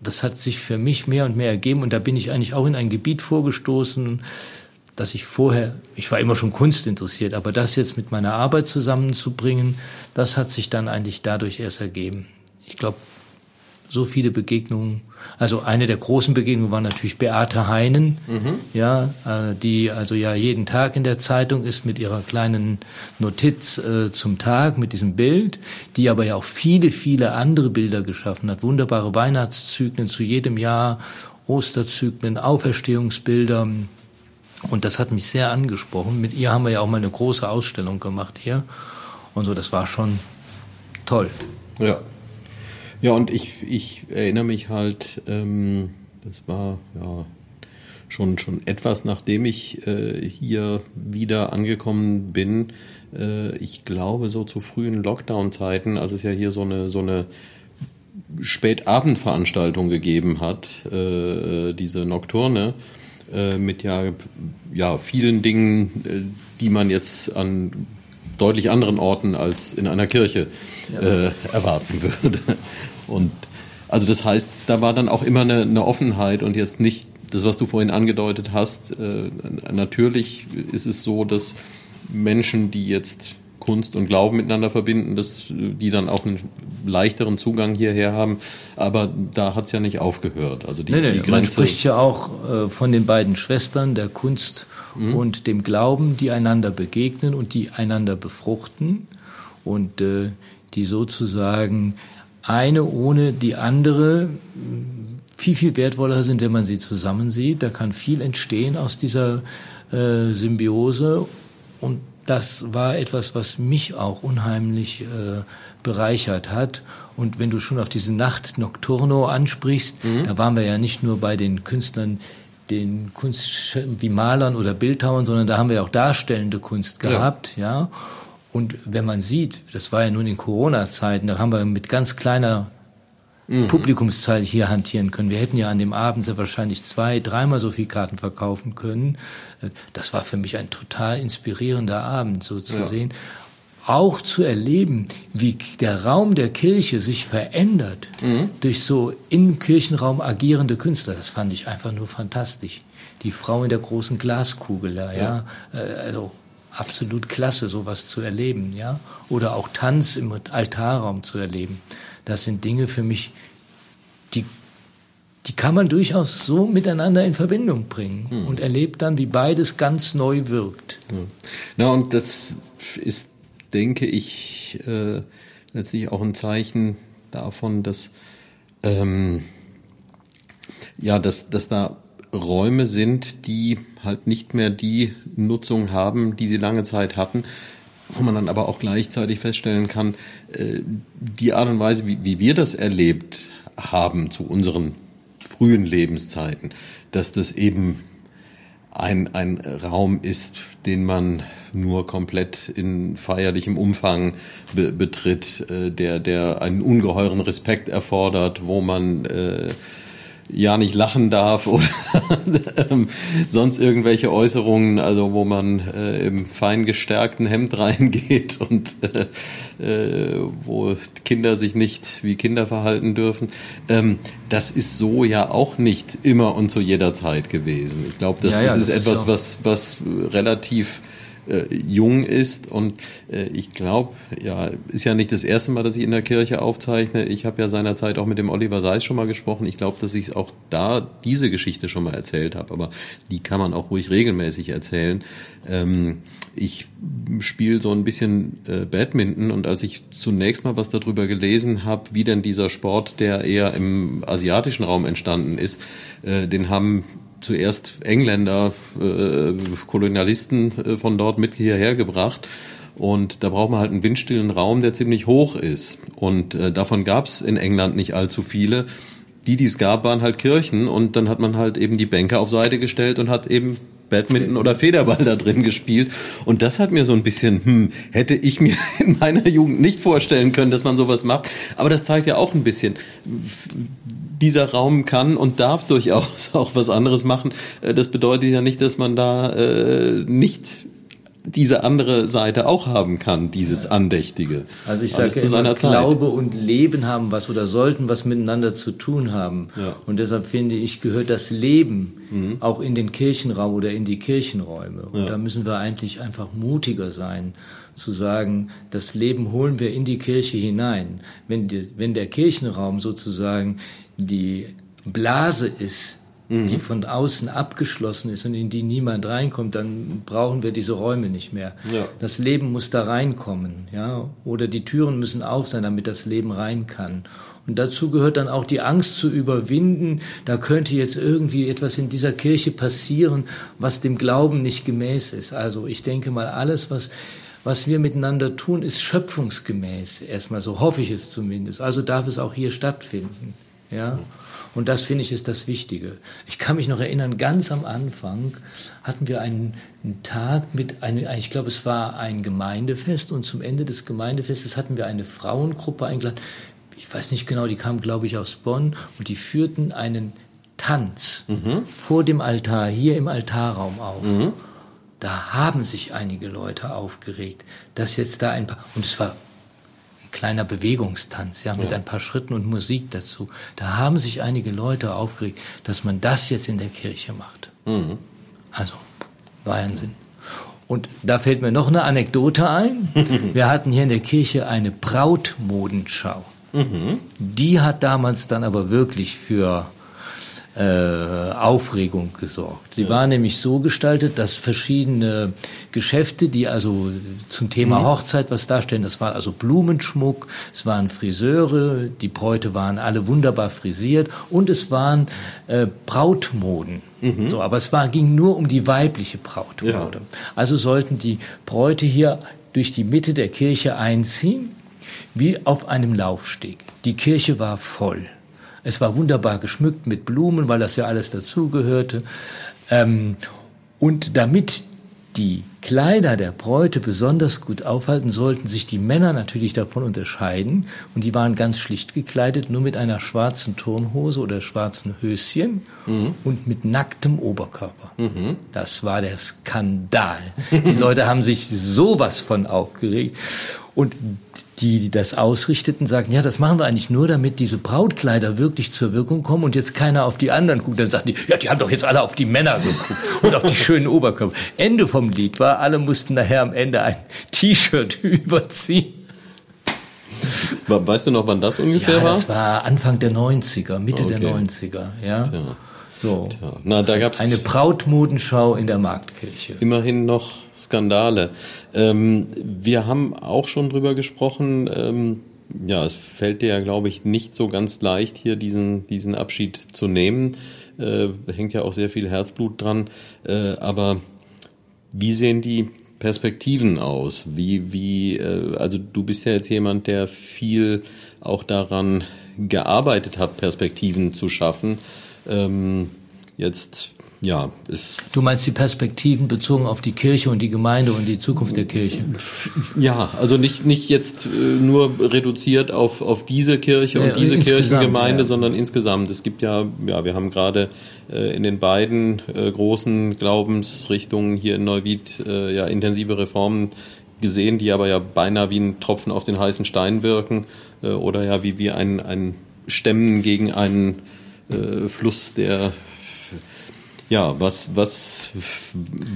[SPEAKER 3] das hat sich für mich mehr und mehr ergeben. Und da bin ich eigentlich auch in ein Gebiet vorgestoßen, dass ich vorher, ich war immer schon Kunst interessiert, aber das jetzt mit meiner Arbeit zusammenzubringen, das hat sich dann eigentlich dadurch erst ergeben. Ich glaube, so viele Begegnungen. Also eine der großen Begegnungen war natürlich Beate Heinen, mhm. ja, äh, die also ja jeden Tag in der Zeitung ist mit ihrer kleinen Notiz äh, zum Tag mit diesem Bild, die aber ja auch viele, viele andere Bilder geschaffen hat. Wunderbare Weihnachtszyklen zu jedem Jahr, Osterzyklen, Auferstehungsbilder. Und das hat mich sehr angesprochen. Mit ihr haben wir ja auch mal eine große Ausstellung gemacht hier. Und so, das war schon toll.
[SPEAKER 2] Ja, ja, und ich, ich erinnere mich halt, ähm, das war ja schon, schon etwas, nachdem ich äh, hier wieder angekommen bin. Äh, ich glaube, so zu frühen Lockdown-Zeiten, als es ja hier so eine, so eine Spätabendveranstaltung gegeben hat, äh, diese Nocturne, äh, mit ja, ja vielen Dingen, äh, die man jetzt an deutlich anderen Orten als in einer Kirche äh, erwarten würde. Und also das heißt, da war dann auch immer eine, eine Offenheit und jetzt nicht das, was du vorhin angedeutet hast. Äh, natürlich ist es so, dass Menschen, die jetzt Kunst und Glauben miteinander verbinden, dass die dann auch einen leichteren Zugang hierher haben. Aber da hat es ja nicht aufgehört. Also die,
[SPEAKER 3] nee, nee,
[SPEAKER 2] die
[SPEAKER 3] Grenze. Man spricht ja auch äh, von den beiden Schwestern der Kunst mhm. und dem Glauben, die einander begegnen und die einander befruchten und äh, die sozusagen eine ohne die andere viel, viel wertvoller sind, wenn man sie zusammen sieht. Da kann viel entstehen aus dieser äh, Symbiose. Und das war etwas, was mich auch unheimlich äh, bereichert hat. Und wenn du schon auf diese Nacht Nocturno ansprichst, mhm. da waren wir ja nicht nur bei den Künstlern, den Kunst wie Malern oder Bildhauern, sondern da haben wir auch darstellende Kunst gehabt, ja. ja. Und wenn man sieht, das war ja nun in Corona-Zeiten, da haben wir mit ganz kleiner mhm. Publikumszahl hier hantieren können. Wir hätten ja an dem Abend sehr wahrscheinlich zwei, dreimal so viel Karten verkaufen können. Das war für mich ein total inspirierender Abend, so zu ja. sehen. Auch zu erleben, wie der Raum der Kirche sich verändert mhm. durch so im Kirchenraum agierende Künstler. Das fand ich einfach nur fantastisch. Die Frau in der großen Glaskugel, ja, ja. Äh, also absolut klasse, sowas zu erleben, ja. Oder auch Tanz im Altarraum zu erleben. Das sind Dinge für mich, die, die kann man durchaus so miteinander in Verbindung bringen hm. und erlebt dann, wie beides ganz neu wirkt.
[SPEAKER 2] Ja. Na, und das ist, denke ich, äh, letztlich auch ein Zeichen davon, dass, ähm, ja, dass, dass da Räume sind, die halt nicht mehr die Nutzung haben, die sie lange Zeit hatten, wo man dann aber auch gleichzeitig feststellen kann, äh, die Art und Weise, wie, wir das erlebt haben zu unseren frühen Lebenszeiten, dass das eben ein, ein Raum ist, den man nur komplett in feierlichem Umfang be betritt, äh, der, der einen ungeheuren Respekt erfordert, wo man äh, ja nicht lachen darf oder ähm, sonst irgendwelche Äußerungen, also wo man äh, im fein gestärkten Hemd reingeht und äh, äh, wo Kinder sich nicht wie Kinder verhalten dürfen. Ähm, das ist so ja auch nicht immer und zu jeder Zeit gewesen. Ich glaube, das, ja, ja, das, ist das etwas, ist was, was relativ äh, jung ist. Und äh, ich glaube, ja, ist ja nicht das erste Mal, dass ich in der Kirche aufzeichne. Ich habe ja seinerzeit auch mit dem Oliver Seis schon mal gesprochen. Ich glaube, dass ich auch da diese Geschichte schon mal erzählt habe, aber die kann man auch ruhig regelmäßig erzählen. Ähm, ich spiele so ein bisschen äh, Badminton und als ich zunächst mal was darüber gelesen habe, wie denn dieser Sport, der eher im asiatischen Raum entstanden ist, äh, den haben zuerst Engländer, äh, Kolonialisten äh, von dort mit hierher gebracht. Und da braucht man halt einen windstillen Raum, der ziemlich hoch ist. Und äh, davon gab es in England nicht allzu viele. die, die es gab, waren halt Kirchen und dann hat man halt eben die Bänke auf Seite gestellt und hat eben Badminton oder Federball da drin gespielt. Und das hat mir so ein bisschen, hm, hätte ich mir in meiner Jugend nicht vorstellen können, dass man sowas macht. Aber das zeigt ja auch ein bisschen, dieser Raum kann und darf durchaus auch was anderes machen. Äh, das bedeutet ja nicht, dass man da äh, nicht diese andere Seite auch haben kann, dieses Andächtige.
[SPEAKER 3] Also ich sage immer, Glaube und Leben haben was oder sollten was miteinander zu tun haben. Ja. Und deshalb finde ich, gehört das Leben mhm. auch in den Kirchenraum oder in die Kirchenräume. Und ja. da müssen wir eigentlich einfach mutiger sein, zu sagen, das Leben holen wir in die Kirche hinein. Wenn, die, wenn der Kirchenraum sozusagen die Blase ist, mhm. die von außen abgeschlossen ist und in die niemand reinkommt, dann brauchen wir diese Räume nicht mehr. Ja. Das Leben muss da reinkommen, ja, oder die Türen müssen auf sein, damit das Leben rein kann. Und dazu gehört dann auch die Angst zu überwinden, da könnte jetzt irgendwie etwas in dieser Kirche passieren, was dem Glauben nicht gemäß ist. Also ich denke mal, alles, was was wir miteinander tun, ist schöpfungsgemäß. Erstmal so hoffe ich es zumindest. Also darf es auch hier stattfinden. Ja. Und das finde ich ist das Wichtige. Ich kann mich noch erinnern, ganz am Anfang hatten wir einen, einen Tag mit einem, ich glaube, es war ein Gemeindefest und zum Ende des Gemeindefestes hatten wir eine Frauengruppe eingeladen. Ich weiß nicht genau, die kamen, glaube ich, aus Bonn und die führten einen Tanz mhm. vor dem Altar, hier im Altarraum auf. Mhm. Da haben sich einige Leute aufgeregt, dass jetzt da ein paar, und es war kleiner Bewegungstanz, ja, mit ja. ein paar Schritten und Musik dazu. Da haben sich einige Leute aufgeregt, dass man das jetzt in der Kirche macht. Mhm. Also, Wahnsinn. Und da fällt mir noch eine Anekdote ein. Wir hatten hier in der Kirche eine Brautmodenschau. Mhm. Die hat damals dann aber wirklich für äh, Aufregung gesorgt. Die ja. war nämlich so gestaltet, dass verschiedene Geschäfte, die also zum Thema mhm. Hochzeit was darstellen, das war also Blumenschmuck, es waren Friseure, die Bräute waren alle wunderbar frisiert und es waren äh, Brautmoden. Mhm. So, aber es war, ging nur um die weibliche Brautmode. Ja. Also sollten die Bräute hier durch die Mitte der Kirche einziehen, wie auf einem Laufsteg. Die Kirche war voll. Es war wunderbar geschmückt mit Blumen, weil das ja alles dazugehörte. Ähm, und damit die Kleider der Bräute besonders gut aufhalten, sollten sich die Männer natürlich davon unterscheiden. Und die waren ganz schlicht gekleidet, nur mit einer schwarzen Turnhose oder schwarzen Höschen mhm. und mit nacktem Oberkörper. Mhm. Das war der Skandal. Die Leute haben sich sowas von aufgeregt. Und die, die das ausrichteten, sagten, ja, das machen wir eigentlich nur, damit diese Brautkleider wirklich zur Wirkung kommen und jetzt keiner auf die anderen guckt. Dann sagten die, ja, die haben doch jetzt alle auf die Männer geguckt und auf die schönen Oberkörper. Ende vom Lied war, alle mussten nachher am Ende ein T-Shirt überziehen.
[SPEAKER 2] Weißt du noch, wann das ungefähr
[SPEAKER 3] ja,
[SPEAKER 2] war?
[SPEAKER 3] Das war Anfang der 90er, Mitte okay. der 90er, ja. Tja. So.
[SPEAKER 2] Tja. Na, da gab's
[SPEAKER 3] eine Brautmodenschau in der Marktkirche.
[SPEAKER 2] Immerhin noch Skandale. Ähm, wir haben auch schon drüber gesprochen. Ähm, ja, es fällt dir ja, glaube ich, nicht so ganz leicht, hier diesen, diesen Abschied zu nehmen. Äh, hängt ja auch sehr viel Herzblut dran. Äh, aber wie sehen die Perspektiven aus? Wie, wie, äh, also du bist ja jetzt jemand, der viel auch daran gearbeitet hat, Perspektiven zu schaffen. Ähm, jetzt ja, ist.
[SPEAKER 3] Du meinst die Perspektiven bezogen auf die Kirche und die Gemeinde und die Zukunft der Kirche?
[SPEAKER 2] Ja, also nicht, nicht jetzt äh, nur reduziert auf, auf diese Kirche und ja, diese Kirchengemeinde, ja. sondern insgesamt. Es gibt ja, ja, wir haben gerade äh, in den beiden äh, großen Glaubensrichtungen hier in Neuwied ja intensive Reformen gesehen, die aber ja beinahe wie ein Tropfen auf den heißen Stein wirken oder ja wie, wie ein, ein Stemmen gegen einen äh, Fluss, der ja, was, was,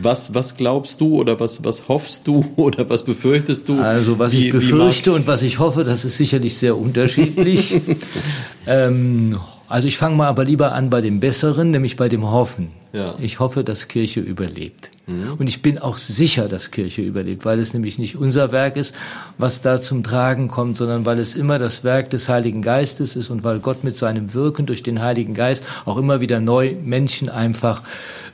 [SPEAKER 2] was, was glaubst du oder was, was hoffst du oder was befürchtest du?
[SPEAKER 3] Also was wie, ich befürchte und was ich hoffe, das ist sicherlich sehr unterschiedlich. ähm, also ich fange mal aber lieber an bei dem Besseren, nämlich bei dem Hoffen. Ja. Ich hoffe, dass Kirche überlebt. Mhm. Und ich bin auch sicher, dass Kirche überlebt, weil es nämlich nicht unser Werk ist, was da zum Tragen kommt, sondern weil es immer das Werk des Heiligen Geistes ist und weil Gott mit seinem Wirken durch den Heiligen Geist auch immer wieder neu Menschen einfach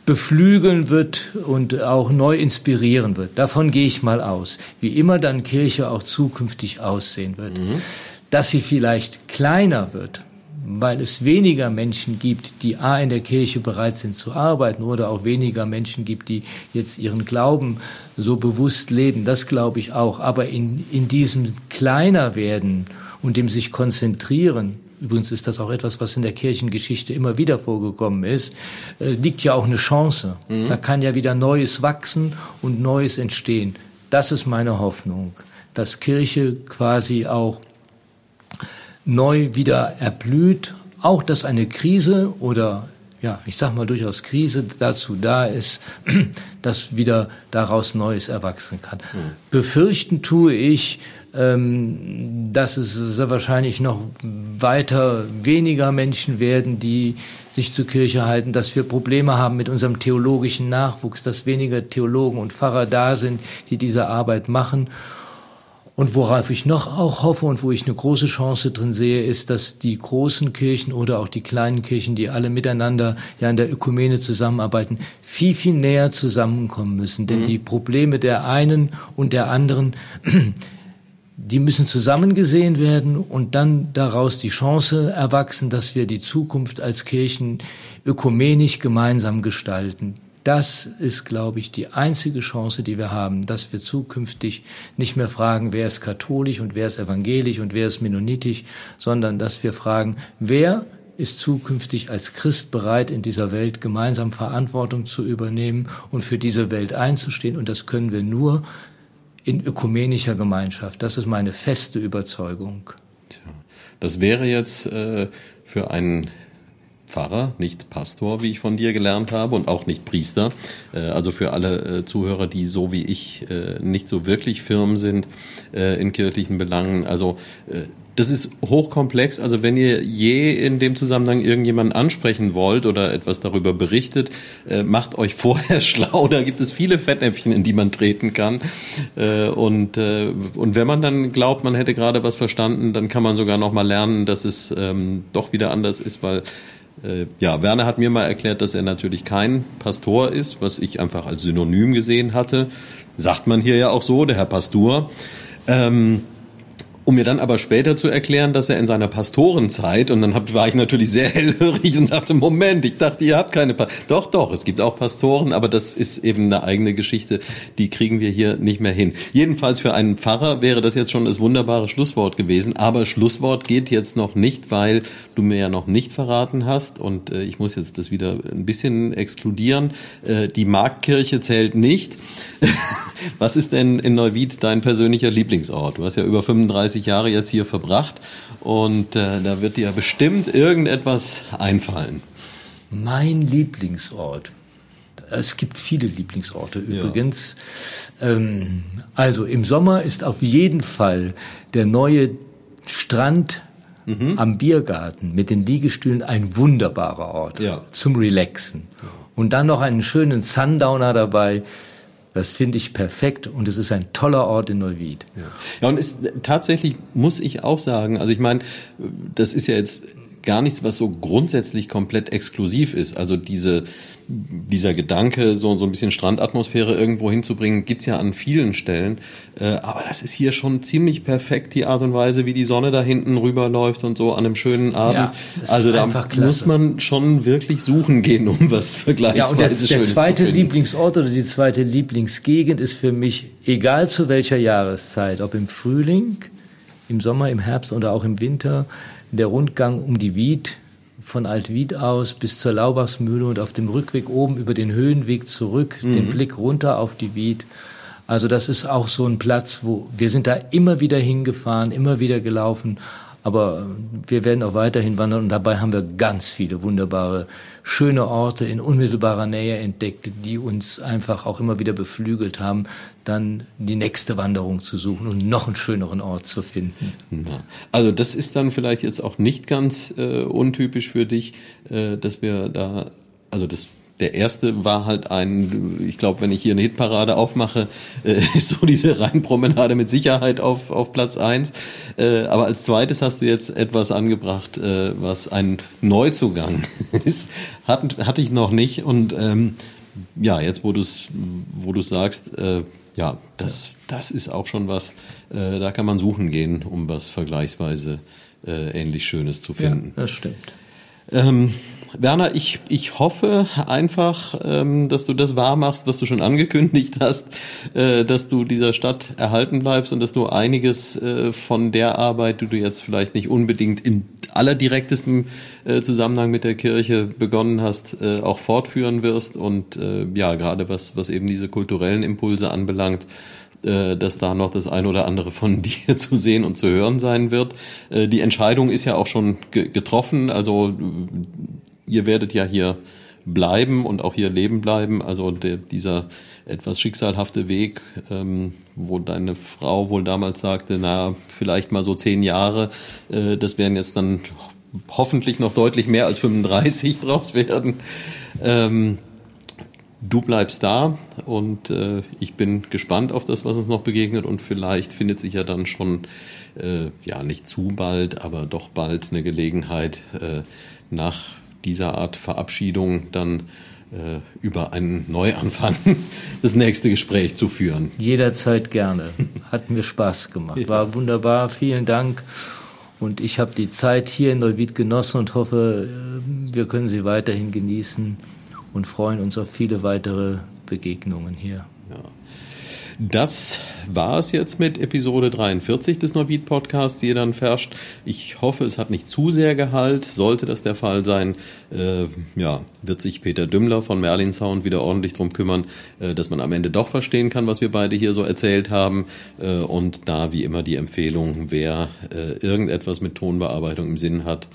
[SPEAKER 3] beflügeln wird und auch neu inspirieren wird. Davon gehe ich mal aus. Wie immer dann Kirche auch zukünftig aussehen wird. Mhm. Dass sie vielleicht kleiner wird, weil es weniger Menschen gibt, die A in der Kirche bereit sind zu arbeiten oder auch weniger Menschen gibt, die jetzt ihren Glauben so bewusst leben. Das glaube ich auch. Aber in, in diesem kleiner werden und dem sich konzentrieren, übrigens ist das auch etwas, was in der Kirchengeschichte immer wieder vorgekommen ist, äh, liegt ja auch eine Chance. Mhm. Da kann ja wieder Neues wachsen und Neues entstehen. Das ist meine Hoffnung, dass Kirche quasi auch neu wieder erblüht, auch dass eine Krise oder ja, ich sag mal durchaus Krise dazu da ist, dass wieder daraus Neues erwachsen kann. Mhm. Befürchten tue ich, ähm, dass es sehr wahrscheinlich noch weiter weniger Menschen werden, die sich zur Kirche halten, dass wir Probleme haben mit unserem theologischen Nachwuchs, dass weniger Theologen und Pfarrer da sind, die diese Arbeit machen und worauf ich noch auch hoffe und wo ich eine große Chance drin sehe, ist, dass die großen Kirchen oder auch die kleinen Kirchen, die alle miteinander ja in der Ökumene zusammenarbeiten, viel, viel näher zusammenkommen müssen. Denn mhm. die Probleme der einen und der anderen, die müssen zusammen gesehen werden und dann daraus die Chance erwachsen, dass wir die Zukunft als Kirchen ökumenisch gemeinsam gestalten. Das ist, glaube ich, die einzige Chance, die wir haben, dass wir zukünftig nicht mehr fragen, wer ist katholisch und wer ist evangelisch und wer ist mennonitisch, sondern dass wir fragen, wer ist zukünftig als Christ bereit, in dieser Welt gemeinsam Verantwortung zu übernehmen und für diese Welt einzustehen. Und das können wir nur in ökumenischer Gemeinschaft. Das ist meine feste Überzeugung.
[SPEAKER 2] Tja, das wäre jetzt äh, für einen Pfarrer, nicht Pastor, wie ich von dir gelernt habe, und auch nicht Priester. Äh, also für alle äh, Zuhörer, die so wie ich äh, nicht so wirklich firm sind in kirchlichen Belangen. Also das ist hochkomplex. Also wenn ihr je in dem Zusammenhang irgendjemanden ansprechen wollt oder etwas darüber berichtet, macht euch vorher schlau. Da gibt es viele Fettnäpfchen, in die man treten kann. und, und wenn man dann glaubt, man hätte gerade was verstanden, dann kann man sogar noch mal lernen, dass es ähm, doch wieder anders ist, weil ja, Werner hat mir mal erklärt, dass er natürlich kein Pastor ist, was ich einfach als Synonym gesehen hatte. Sagt man hier ja auch so, der Herr Pastor. Ähm, um mir dann aber später zu erklären, dass er in seiner Pastorenzeit, und dann hab, war ich natürlich sehr hellhörig und sagte, Moment, ich dachte, ihr habt keine Pastoren. Doch, doch, es gibt auch Pastoren, aber das ist eben eine eigene Geschichte, die kriegen wir hier nicht mehr hin. Jedenfalls für einen Pfarrer wäre das jetzt schon das wunderbare Schlusswort gewesen, aber Schlusswort geht jetzt noch nicht, weil du mir ja noch nicht verraten hast, und äh, ich muss jetzt das wieder ein bisschen exkludieren, äh, die Marktkirche zählt nicht. Was ist denn in Neuwied dein persönlicher Lieblingsort? Du hast ja über 35 Jahre jetzt hier verbracht und äh, da wird dir bestimmt irgendetwas einfallen.
[SPEAKER 3] Mein Lieblingsort. Es gibt viele Lieblingsorte übrigens. Ja. Ähm, also im Sommer ist auf jeden Fall der neue Strand mhm. am Biergarten mit den Liegestühlen ein wunderbarer Ort ja. zum Relaxen. Und dann noch einen schönen Sundowner dabei das finde ich perfekt und es ist ein toller Ort in Neuwied.
[SPEAKER 2] Ja, ja und es, tatsächlich muss ich auch sagen, also ich meine, das ist ja jetzt gar nichts, was so grundsätzlich komplett exklusiv ist. Also diese, dieser Gedanke, so, so ein bisschen Strandatmosphäre irgendwo hinzubringen, gibt's ja an vielen Stellen. Äh, aber das ist hier schon ziemlich perfekt, die Art und Weise, wie die Sonne da hinten rüberläuft und so an einem schönen Abend. Ja, also da muss man schon wirklich suchen gehen, um was vergleichsweise ja, und der,
[SPEAKER 3] der zweite Lieblingsort oder die zweite Lieblingsgegend ist für mich, egal zu welcher Jahreszeit, ob im Frühling, im Sommer, im Herbst oder auch im Winter, der Rundgang um die Wied, von Altwied aus bis zur Laubachsmühle und auf dem Rückweg oben über den Höhenweg zurück, mhm. den Blick runter auf die Wied. Also das ist auch so ein Platz, wo wir sind da immer wieder hingefahren, immer wieder gelaufen, aber wir werden auch weiterhin wandern und dabei haben wir ganz viele wunderbare schöne Orte in unmittelbarer Nähe entdeckt, die uns einfach auch immer wieder beflügelt haben, dann die nächste Wanderung zu suchen und noch einen schöneren Ort zu finden.
[SPEAKER 2] Also das ist dann vielleicht jetzt auch nicht ganz äh, untypisch für dich, äh, dass wir da, also das der erste war halt ein, ich glaube, wenn ich hier eine Hitparade aufmache, äh, ist so diese Rheinpromenade mit Sicherheit auf, auf Platz eins. Äh, aber als zweites hast du jetzt etwas angebracht, äh, was ein Neuzugang ist. Hat, hatte ich noch nicht. Und ähm, ja, jetzt wo du es wo du sagst, äh, ja, das, das ist auch schon was, äh, da kann man suchen gehen, um was vergleichsweise äh, ähnlich Schönes zu finden.
[SPEAKER 3] Ja, das stimmt.
[SPEAKER 2] Ähm, Werner, ich, ich hoffe einfach, ähm, dass du das wahr machst, was du schon angekündigt hast, äh, dass du dieser Stadt erhalten bleibst und dass du einiges äh, von der Arbeit, die du jetzt vielleicht nicht unbedingt in allerdirektestem äh, Zusammenhang mit der Kirche begonnen hast, äh, auch fortführen wirst und äh, ja, gerade was, was eben diese kulturellen Impulse anbelangt, äh, dass da noch das ein oder andere von dir zu sehen und zu hören sein wird. Äh, die Entscheidung ist ja auch schon getroffen. Also ihr werdet ja hier bleiben und auch hier leben bleiben. Also der, dieser etwas schicksalhafte Weg, ähm, wo deine Frau wohl damals sagte, na, vielleicht mal so zehn Jahre, äh, das werden jetzt dann hoffentlich noch deutlich mehr als 35 draus werden. Ähm, du bleibst da und äh, ich bin gespannt auf das, was uns noch begegnet und vielleicht findet sich ja dann schon, äh, ja nicht zu bald, aber doch bald eine Gelegenheit äh, nach dieser Art Verabschiedung dann äh, über einen Neuanfang das nächste Gespräch zu führen.
[SPEAKER 3] Jederzeit gerne. Hat mir Spaß gemacht. War wunderbar. Vielen Dank. Und ich habe die Zeit hier in Neuwied genossen und hoffe, äh, wir können sie weiterhin genießen und freuen uns auf viele weitere Begegnungen hier.
[SPEAKER 2] Ja. Das war es jetzt mit Episode 43 des Neuwied Podcasts, die ihr dann verscht. Ich hoffe, es hat nicht zu sehr Gehalt. Sollte das der Fall sein, äh, ja, wird sich Peter Dümmler von Merlin Sound wieder ordentlich drum kümmern, äh, dass man am Ende doch verstehen kann, was wir beide hier so erzählt haben. Äh, und da wie immer die Empfehlung, wer äh, irgendetwas mit Tonbearbeitung im Sinn hat,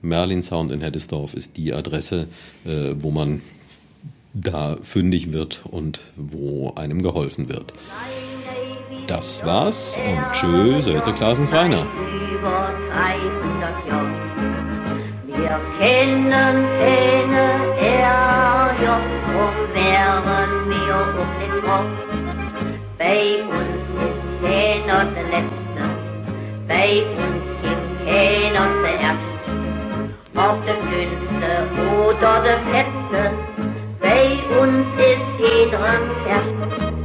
[SPEAKER 2] Merlin Sound in Heddesdorf ist die Adresse, äh, wo man da fündig wird und wo einem geholfen wird. Das war's und tschüss, Söte Klaasens Rainer.
[SPEAKER 1] Wir kennen keine Ärger, drum wären wir um den Kopf. Bei uns ist keiner der Letzte, bei uns gibt keiner zuerst. Ob der Dünnste oder der Fetzte, Hey, uns ist jeder eh fern.